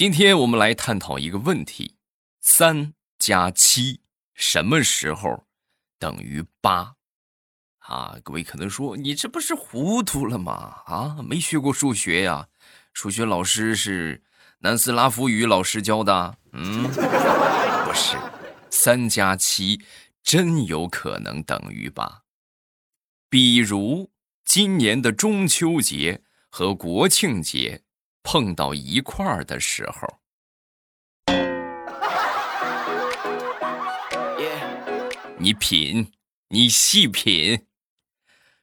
今天我们来探讨一个问题：三加七什么时候等于八？啊，各位可能说你这不是糊涂了吗？啊，没学过数学呀？数学老师是南斯拉夫语老师教的？嗯，不是，三加七真有可能等于八。比如今年的中秋节和国庆节。碰到一块儿的时候，你品，你细品。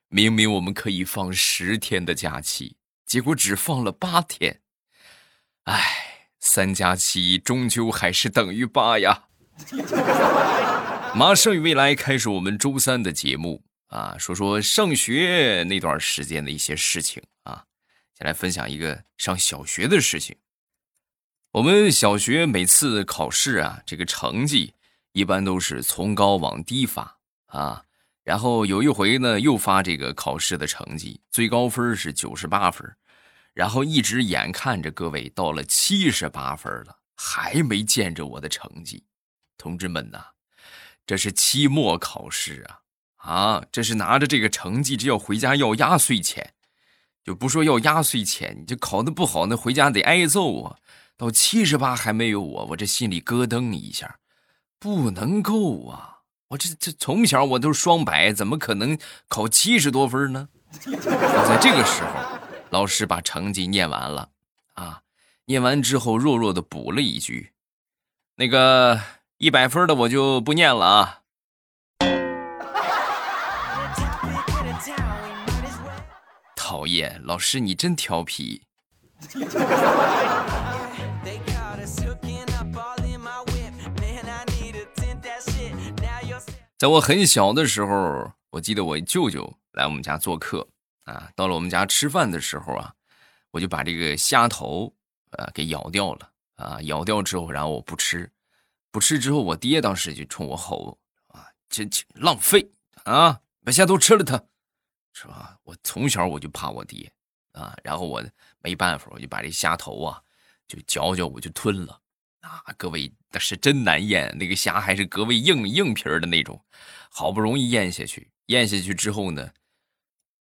明明我们可以放十天的假期，结果只放了八天。哎，三加七终究还是等于八呀！马上与未来开始我们周三的节目啊，说说上学那段时间的一些事情。先来分享一个上小学的事情。我们小学每次考试啊，这个成绩一般都是从高往低发啊。然后有一回呢，又发这个考试的成绩，最高分是九十八分，然后一直眼看着各位到了七十八分了，还没见着我的成绩。同志们呐，这是期末考试啊啊，这是拿着这个成绩，这要回家要压岁钱。就不说要压岁钱，你这考的不好，那回家得挨揍啊！到七十八还没有我，我这心里咯噔一下，不能够啊！我这这从小我都是双百，怎么可能考七十多分呢？就在这个时候，老师把成绩念完了啊，念完之后弱弱的补了一句：“那个一百分的我就不念了啊。”讨厌，老师你真调皮。在我很小的时候，我记得我舅舅来我们家做客啊，到了我们家吃饭的时候啊，我就把这个虾头啊给咬掉了啊，咬掉之后，然后我不吃，不吃之后，我爹当时就冲我吼啊，这这浪费啊，把虾头吃了它。是吧？我从小我就怕我爹，啊，然后我没办法，我就把这虾头啊，就嚼嚼，我就吞了。啊，各位那是真难咽，那个虾还是格外硬硬皮的那种，好不容易咽下去，咽下去之后呢，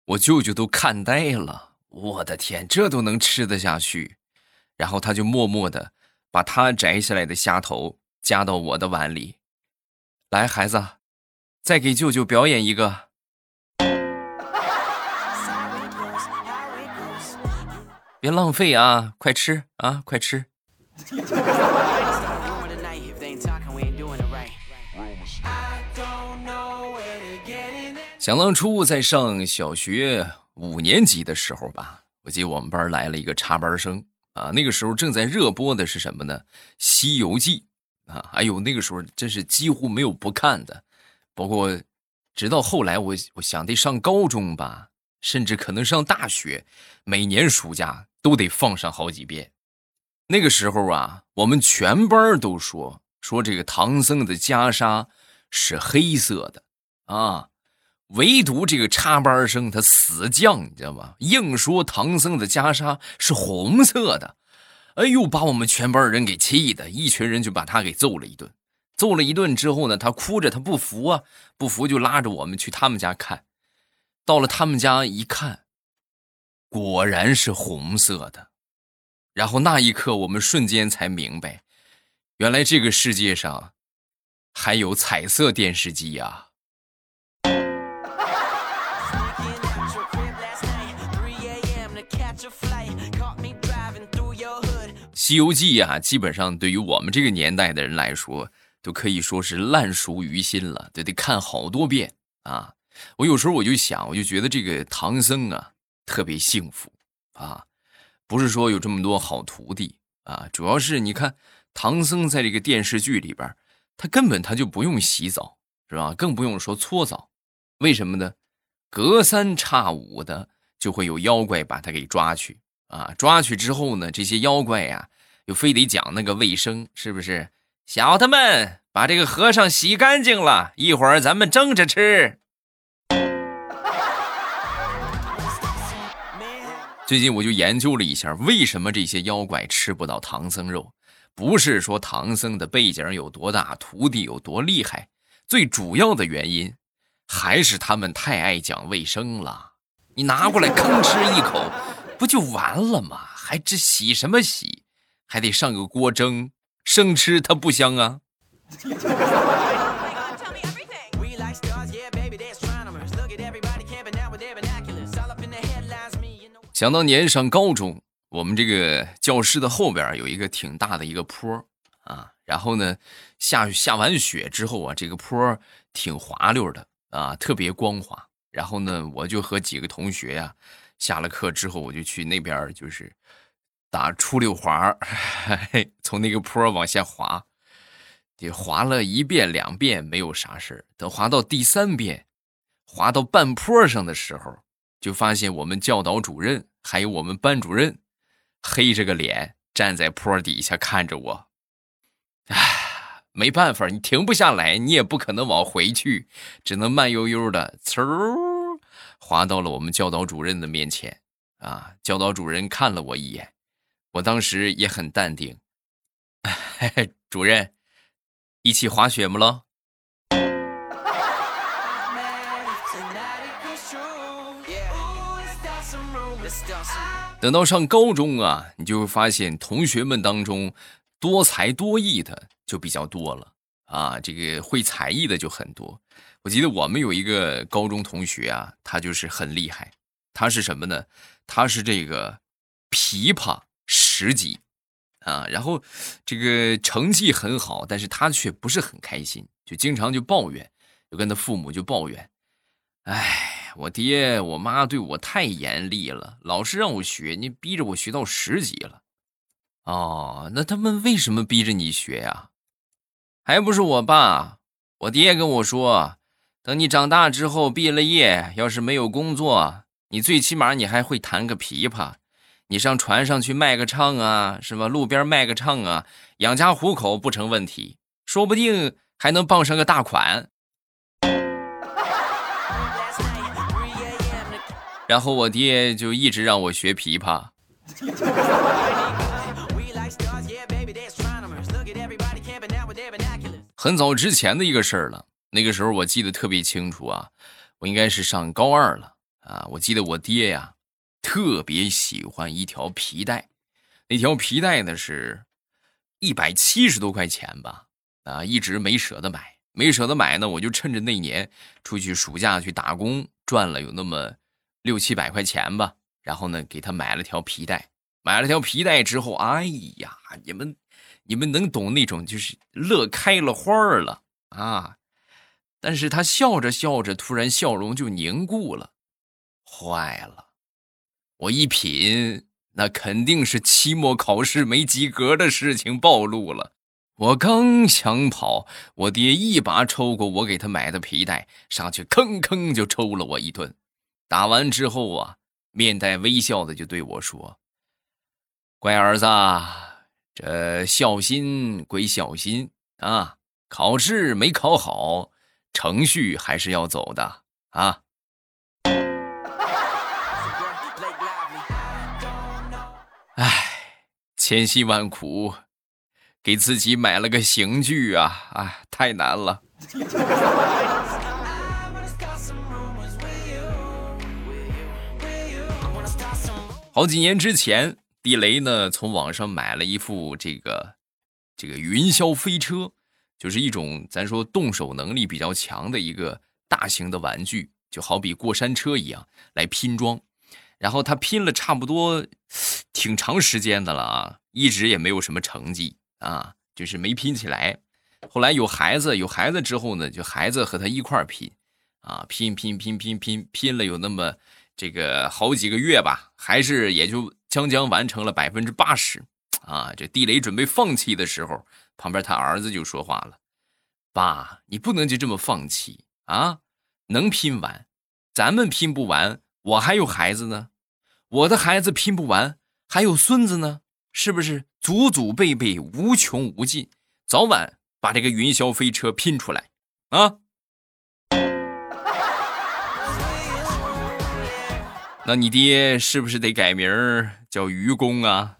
我舅舅都看呆了，我的天，这都能吃得下去？然后他就默默的把他摘下来的虾头夹到我的碗里，来，孩子，再给舅舅表演一个。别浪费啊！快吃啊！快吃！想当初在上小学五年级的时候吧，我记得我们班来了一个插班生啊。那个时候正在热播的是什么呢？《西游记》啊！哎呦，那个时候真是几乎没有不看的。包括直到后来，我我想得上高中吧，甚至可能上大学，每年暑假。都得放上好几遍。那个时候啊，我们全班都说说这个唐僧的袈裟是黑色的啊，唯独这个插班生他死犟，你知道吗？硬说唐僧的袈裟是红色的。哎呦，把我们全班人给气的，一群人就把他给揍了一顿。揍了一顿之后呢，他哭着他不服啊，不服就拉着我们去他们家看。到了他们家一看。果然是红色的，然后那一刻，我们瞬间才明白，原来这个世界上还有彩色电视机呀！《西游记》呀，基本上对于我们这个年代的人来说，都可以说是烂熟于心了，都得看好多遍啊！我有时候我就想，我就觉得这个唐僧啊。特别幸福啊，不是说有这么多好徒弟啊，主要是你看唐僧在这个电视剧里边，他根本他就不用洗澡，是吧？更不用说搓澡，为什么呢？隔三差五的就会有妖怪把他给抓去啊，抓去之后呢，这些妖怪呀又非得讲那个卫生，是不是？小的们把这个和尚洗干净了，一会儿咱们蒸着吃。最近我就研究了一下，为什么这些妖怪吃不到唐僧肉？不是说唐僧的背景有多大，徒弟有多厉害，最主要的原因还是他们太爱讲卫生了。你拿过来吭哧一口，不就完了吗？还这洗什么洗？还得上个锅蒸，生吃它不香啊。想当年上高中，我们这个教室的后边有一个挺大的一个坡啊，然后呢，下下完雪之后啊，这个坡挺滑溜的啊，特别光滑。然后呢，我就和几个同学呀，下了课之后，我就去那边就是打出溜滑，从那个坡往下滑，得滑了一遍两遍没有啥事等滑到第三遍，滑到半坡上的时候。就发现我们教导主任还有我们班主任，黑着个脸站在坡底下看着我。唉，没办法，你停不下来，你也不可能往回去，只能慢悠悠的呲滑到了我们教导主任的面前。啊，教导主任看了我一眼，我当时也很淡定。主任，一起滑雪么喽？等到上高中啊，你就会发现同学们当中多才多艺的就比较多了啊，这个会才艺的就很多。我记得我们有一个高中同学啊，他就是很厉害，他是什么呢？他是这个琵琶十级啊，然后这个成绩很好，但是他却不是很开心，就经常就抱怨，就跟他父母就抱怨，哎。我爹我妈对我太严厉了，老是让我学，你逼着我学到十级了。哦，那他们为什么逼着你学呀？还不是我爸，我爹跟我说，等你长大之后毕了业，要是没有工作，你最起码你还会弹个琵琶，你上船上去卖个唱啊，是吧？路边卖个唱啊，养家糊口不成问题，说不定还能傍上个大款。然后我爹就一直让我学琵琶。很早之前的一个事儿了，那个时候我记得特别清楚啊，我应该是上高二了啊。我记得我爹呀，特别喜欢一条皮带，那条皮带呢是一百七十多块钱吧，啊，一直没舍得买，没舍得买呢，我就趁着那年出去暑假去打工，赚了有那么。六七百块钱吧，然后呢，给他买了条皮带。买了条皮带之后，哎呀，你们，你们能懂那种就是乐开了花了啊！但是他笑着笑着，突然笑容就凝固了，坏了！我一品，那肯定是期末考试没及格的事情暴露了。我刚想跑，我爹一把抽过我给他买的皮带，上去吭吭就抽了我一顿。打完之后啊，面带微笑的就对我说：“乖儿子，这孝心归孝心啊，考试没考好，程序还是要走的啊。”哎，千辛万苦，给自己买了个刑具啊！哎，太难了。好几年之前，地雷呢从网上买了一副这个这个云霄飞车，就是一种咱说动手能力比较强的一个大型的玩具，就好比过山车一样来拼装。然后他拼了差不多挺长时间的了啊，一直也没有什么成绩啊，就是没拼起来。后来有孩子，有孩子之后呢，就孩子和他一块拼啊，拼拼拼拼拼拼了有那么。这个好几个月吧，还是也就将将完成了百分之八十，啊！这地雷准备放弃的时候，旁边他儿子就说话了：“爸，你不能就这么放弃啊！能拼完，咱们拼不完，我还有孩子呢，我的孩子拼不完，还有孙子呢，是不是？祖祖辈辈无穷无尽，早晚把这个云霄飞车拼出来啊！”那你爹是不是得改名叫愚公啊？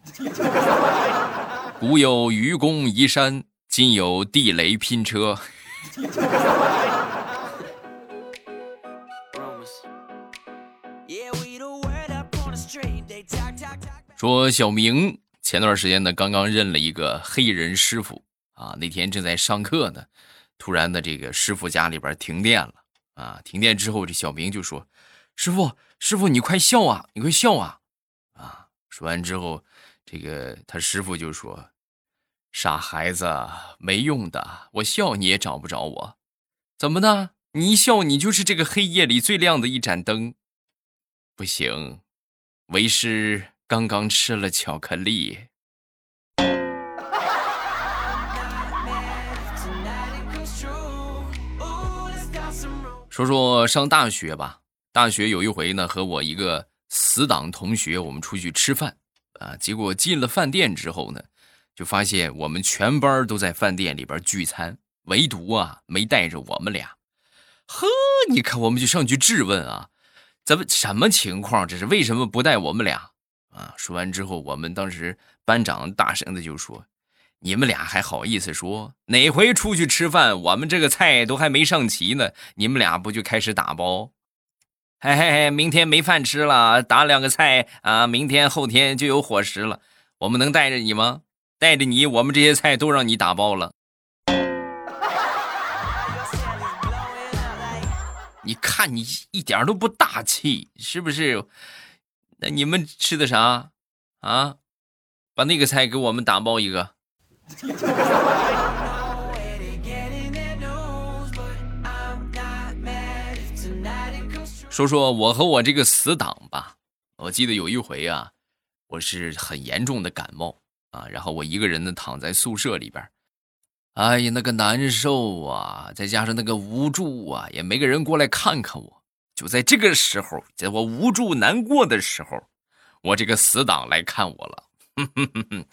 古有愚公移山，今有地雷拼车。说小明前段时间呢，刚刚认了一个黑人师傅啊。那天正在上课呢，突然的这个师傅家里边停电了啊。停电之后，这小明就说：“师傅，师傅，你快笑啊，你快笑啊！”啊，说完之后，这个他师傅就说：“傻孩子，没用的，我笑你也找不着我。怎么的？你一笑，你就是这个黑夜里最亮的一盏灯。不行，为师。”刚刚吃了巧克力。说说上大学吧，大学有一回呢，和我一个死党同学，我们出去吃饭啊，结果进了饭店之后呢，就发现我们全班都在饭店里边聚餐，唯独啊没带着我们俩。呵，你看我们就上去质问啊，怎么什么情况？这是为什么不带我们俩？啊！说完之后，我们当时班长大声的就说：“你们俩还好意思说？哪回出去吃饭，我们这个菜都还没上齐呢，你们俩不就开始打包？嘿嘿嘿，明天没饭吃了，打两个菜啊，明天后天就有伙食了。我们能带着你吗？带着你，我们这些菜都让你打包了。你看你一点都不大气，是不是？”那你们吃的啥啊？把那个菜给我们打包一个。说说我和我这个死党吧。我记得有一回啊，我是很严重的感冒啊，然后我一个人呢躺在宿舍里边，哎呀，那个难受啊，再加上那个无助啊，也没个人过来看看我。就在这个时候，在我无助难过的时候，我这个死党来看我了。哼哼哼哼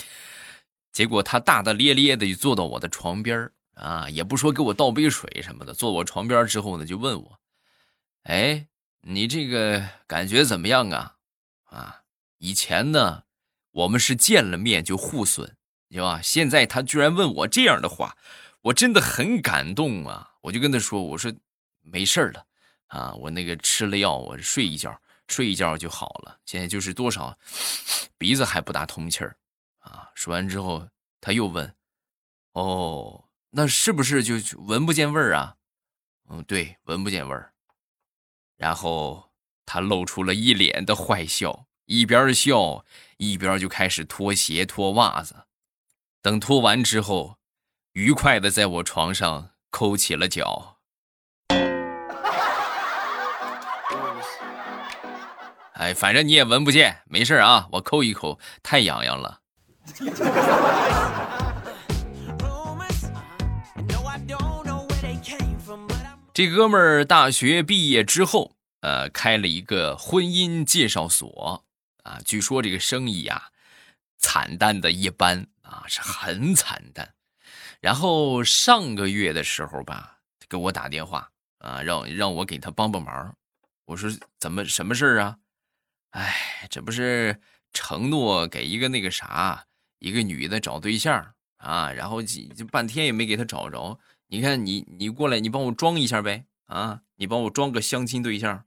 结果他大大咧咧的就坐到我的床边啊，也不说给我倒杯水什么的，坐我床边之后呢，就问我：“哎，你这个感觉怎么样啊？啊，以前呢，我们是见了面就互损，对吧？现在他居然问我这样的话，我真的很感动啊！我就跟他说：我说没事了。”啊，我那个吃了药，我睡一觉，睡一觉就好了。现在就是多少，鼻子还不大通气儿，啊。说完之后，他又问：“哦，那是不是就闻不见味儿啊？”嗯，对，闻不见味儿。然后他露出了一脸的坏笑，一边笑一边就开始脱鞋脱袜子。等脱完之后，愉快的在我床上抠起了脚。哎，反正你也闻不见，没事啊，我抠一抠，太痒痒了。这哥们儿大学毕业之后，呃，开了一个婚姻介绍所啊，据说这个生意呀，惨淡的一般啊，是很惨淡。然后上个月的时候吧，给我打电话啊，让让我给他帮帮忙。我说怎么什么事儿啊？哎，这不是承诺给一个那个啥，一个女的找对象啊，然后就半天也没给他找着。你看，你你过来，你帮我装一下呗，啊，你帮我装个相亲对象。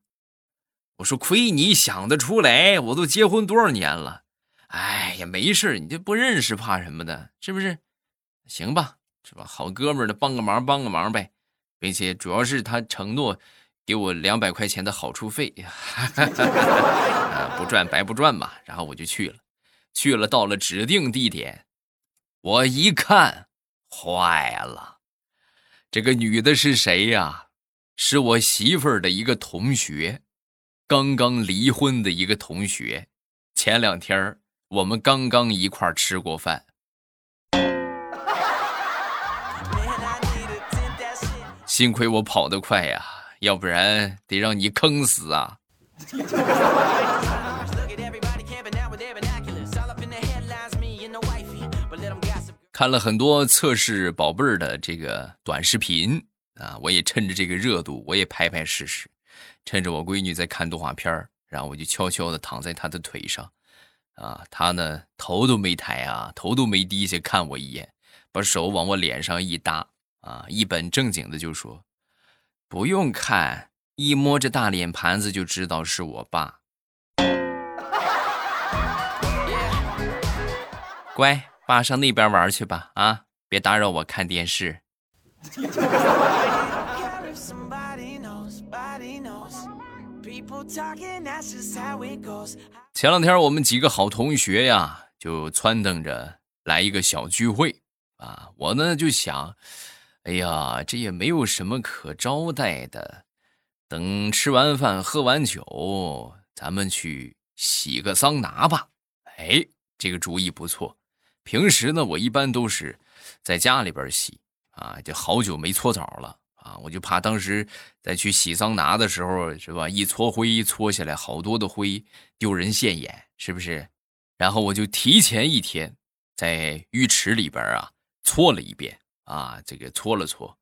我说亏你想得出来，我都结婚多少年了。哎呀，没事你这不认识怕什么的，是不是？行吧，是吧？好哥们的，帮个忙帮个忙呗，并且主要是他承诺。给我两百块钱的好处费，啊不赚白不赚嘛。然后我就去了，去了到了指定地点，我一看，坏了，这个女的是谁呀？是我媳妇儿的一个同学，刚刚离婚的一个同学。前两天我们刚刚一块儿吃过饭，幸亏我跑得快呀。要不然得让你坑死啊！看了很多测试宝贝儿的这个短视频啊，我也趁着这个热度，我也拍拍试试。趁着我闺女在看动画片然后我就悄悄的躺在她的腿上，啊，他呢头都没抬啊，头都没低下看我一眼，把手往我脸上一搭，啊，一本正经的就说：“不用看，一摸这大脸盘子就知道是我爸。”乖，爸上那边玩去吧，啊，别打扰我看电视。前两天我们几个好同学呀，就撺掇着来一个小聚会啊。我呢就想，哎呀，这也没有什么可招待的，等吃完饭喝完酒，咱们去洗个桑拿吧。哎，这个主意不错。平时呢，我一般都是在家里边洗啊，就好久没搓澡了啊，我就怕当时再去洗桑拿的时候，是吧？一搓灰搓下来好多的灰，丢人现眼，是不是？然后我就提前一天在浴池里边啊搓了一遍啊，这个搓了搓，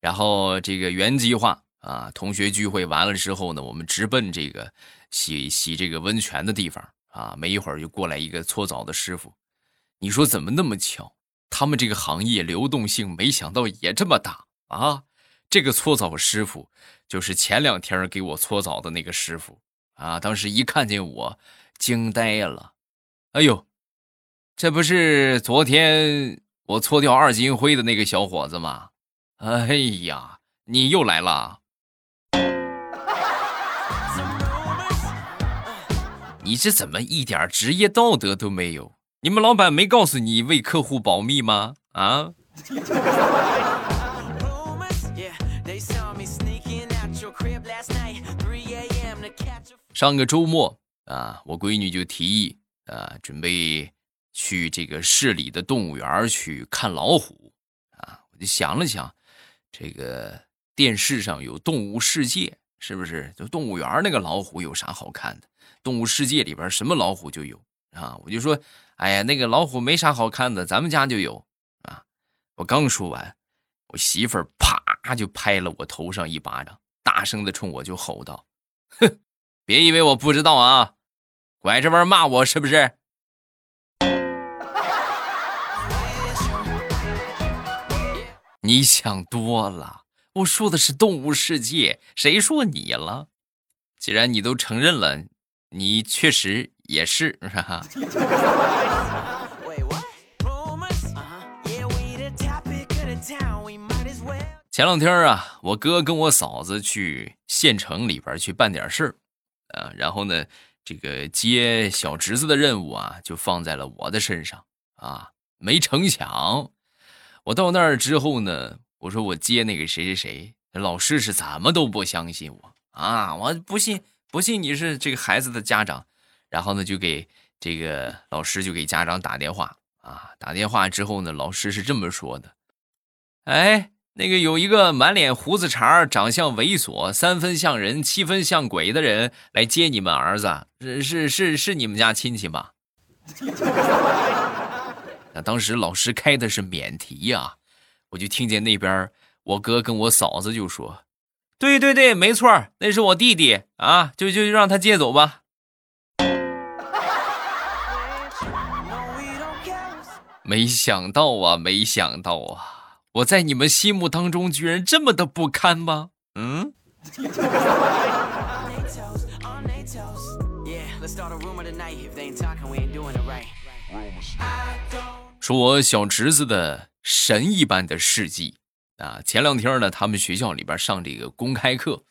然后这个原计划啊，同学聚会完了之后呢，我们直奔这个洗洗这个温泉的地方啊，没一会儿就过来一个搓澡的师傅。你说怎么那么巧？他们这个行业流动性没想到也这么大啊！这个搓澡师傅就是前两天给我搓澡的那个师傅啊！当时一看见我，惊呆了。哎呦，这不是昨天我搓掉二斤灰的那个小伙子吗？哎呀，你又来了！你这怎么一点职业道德都没有？你们老板没告诉你为客户保密吗？啊！上个周末啊，我闺女就提议啊，准备去这个市里的动物园去看老虎啊。我就想了想，这个电视上有《动物世界》，是不是？就动物园那个老虎有啥好看的？《动物世界》里边什么老虎就有啊。我就说。哎呀，那个老虎没啥好看的，咱们家就有啊！我刚说完，我媳妇儿啪就拍了我头上一巴掌，大声的冲我就吼道：“哼，别以为我不知道啊，拐着弯骂我是不是？” 你想多了，我说的是动物世界，谁说你了？既然你都承认了，你确实。也是，哈哈。前两天啊，我哥跟我嫂子去县城里边去办点事儿，啊，然后呢，这个接小侄子的任务啊，就放在了我的身上啊。没成想，我到那儿之后呢，我说我接那个谁谁谁，老师是怎么都不相信我啊，我不信，不信你是这个孩子的家长。然后呢，就给这个老师就给家长打电话啊。打电话之后呢，老师是这么说的：“哎，那个有一个满脸胡子茬、长相猥琐、三分像人、七分像鬼的人来接你们儿子，是是是是你们家亲戚吧？” 那当时老师开的是免提呀，我就听见那边我哥跟我嫂子就说：“对对对，没错，那是我弟弟啊，就就让他接走吧。”没想到啊，没想到啊，我在你们心目当中居然这么的不堪吗？嗯。说我小侄子的神一般的事迹啊！前两天呢，他们学校里边上这个公开课，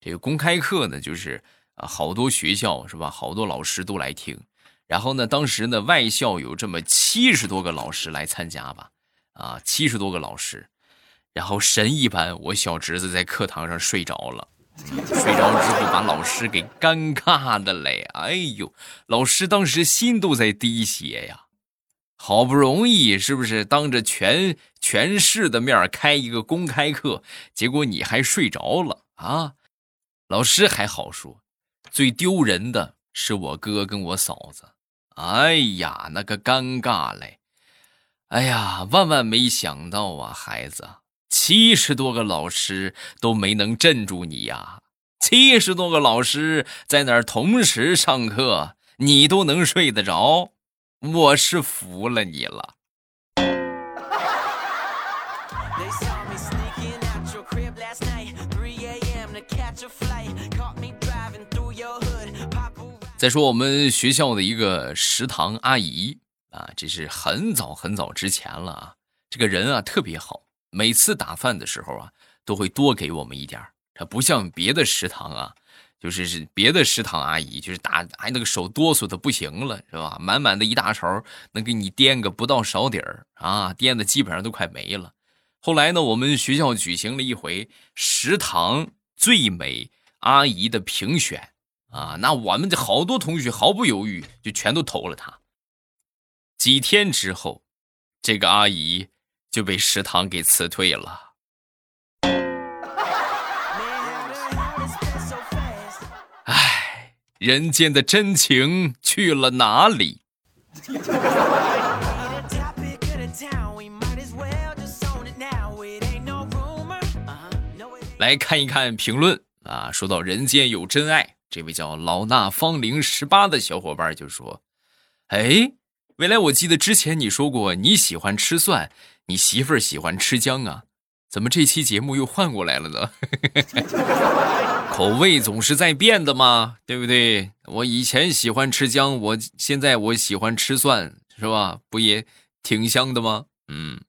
这个公开课呢，就是啊，好多学校是吧，好多老师都来听。然后呢，当时呢，外校有这么七十多个老师来参加吧，啊，七十多个老师，然后神一般，我小侄子在课堂上睡着了，睡着之后把老师给尴尬的嘞，哎呦，老师当时心都在滴血呀，好不容易是不是当着全全市的面开一个公开课，结果你还睡着了啊？老师还好说，最丢人的是我哥跟我嫂子。哎呀，那个尴尬嘞！哎呀，万万没想到啊，孩子，七十多个老师都没能镇住你呀！七十多个老师在那儿同时上课，你都能睡得着，我是服了你了。再说我们学校的一个食堂阿姨啊，这是很早很早之前了啊。这个人啊特别好，每次打饭的时候啊，都会多给我们一点他不像别的食堂啊，就是是别的食堂阿姨，就是打哎那个手哆嗦的不行了，是吧？满满的一大勺，能给你颠个不到勺底儿啊，颠的基本上都快没了。后来呢，我们学校举行了一回食堂最美阿姨的评选。啊，那我们这好多同学毫不犹豫就全都投了他。几天之后，这个阿姨就被食堂给辞退了。唉，人间的真情去了哪里？来看一看评论啊，说到人间有真爱。这位叫老衲芳龄十八的小伙伴就说：“哎，未来我记得之前你说过你喜欢吃蒜，你媳妇儿喜欢吃姜啊？怎么这期节目又换过来了呢？口味总是在变的嘛，对不对？我以前喜欢吃姜，我现在我喜欢吃蒜，是吧？不也挺香的吗？嗯，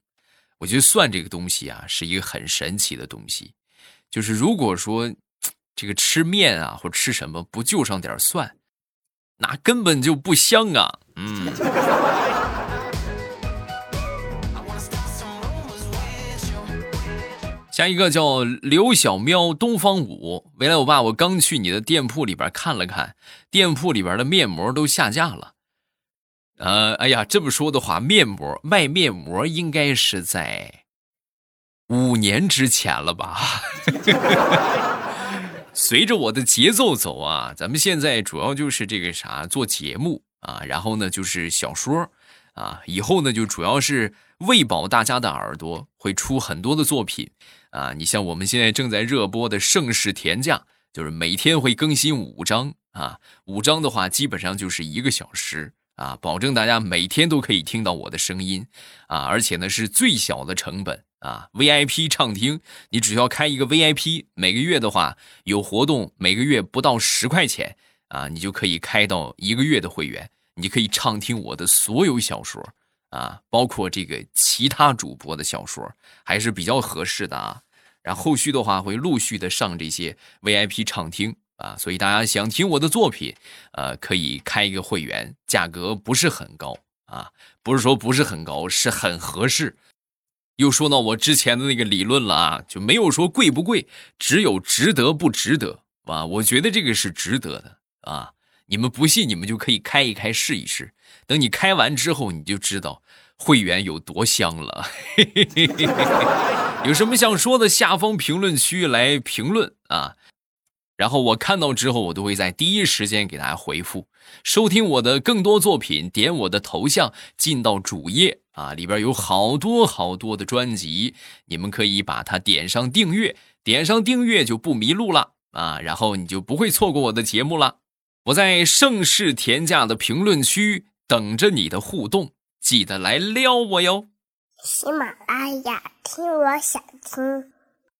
我觉得蒜这个东西啊，是一个很神奇的东西，就是如果说。”这个吃面啊，或吃什么不就上点蒜，那根本就不香啊！嗯。下一个叫刘小喵东方舞，未来我爸，我刚去你的店铺里边看了看，店铺里边的面膜都下架了。呃，哎呀，这么说的话，面膜卖面膜应该是在五年之前了吧？随着我的节奏走啊，咱们现在主要就是这个啥做节目啊，然后呢就是小说啊，以后呢就主要是喂饱大家的耳朵，会出很多的作品啊。你像我们现在正在热播的《盛世田价》，就是每天会更新五章啊，五章的话基本上就是一个小时啊，保证大家每天都可以听到我的声音啊，而且呢是最小的成本。啊，VIP 畅听，你只要开一个 VIP，每个月的话有活动，每个月不到十块钱啊，你就可以开到一个月的会员，你可以畅听我的所有小说啊，包括这个其他主播的小说，还是比较合适的啊。然后后续的话会陆续的上这些 VIP 畅听啊，所以大家想听我的作品，呃，可以开一个会员，价格不是很高啊，不是说不是很高，是很合适。又说到我之前的那个理论了啊，就没有说贵不贵，只有值得不值得啊。我觉得这个是值得的啊。你们不信，你们就可以开一开试一试。等你开完之后，你就知道会员有多香了。有什么想说的，下方评论区来评论啊。然后我看到之后，我都会在第一时间给大家回复。收听我的更多作品，点我的头像进到主页啊，里边有好多好多的专辑，你们可以把它点上订阅，点上订阅就不迷路了啊，然后你就不会错过我的节目了。我在盛世田价的评论区等着你的互动，记得来撩我哟。喜马拉雅听，我想听。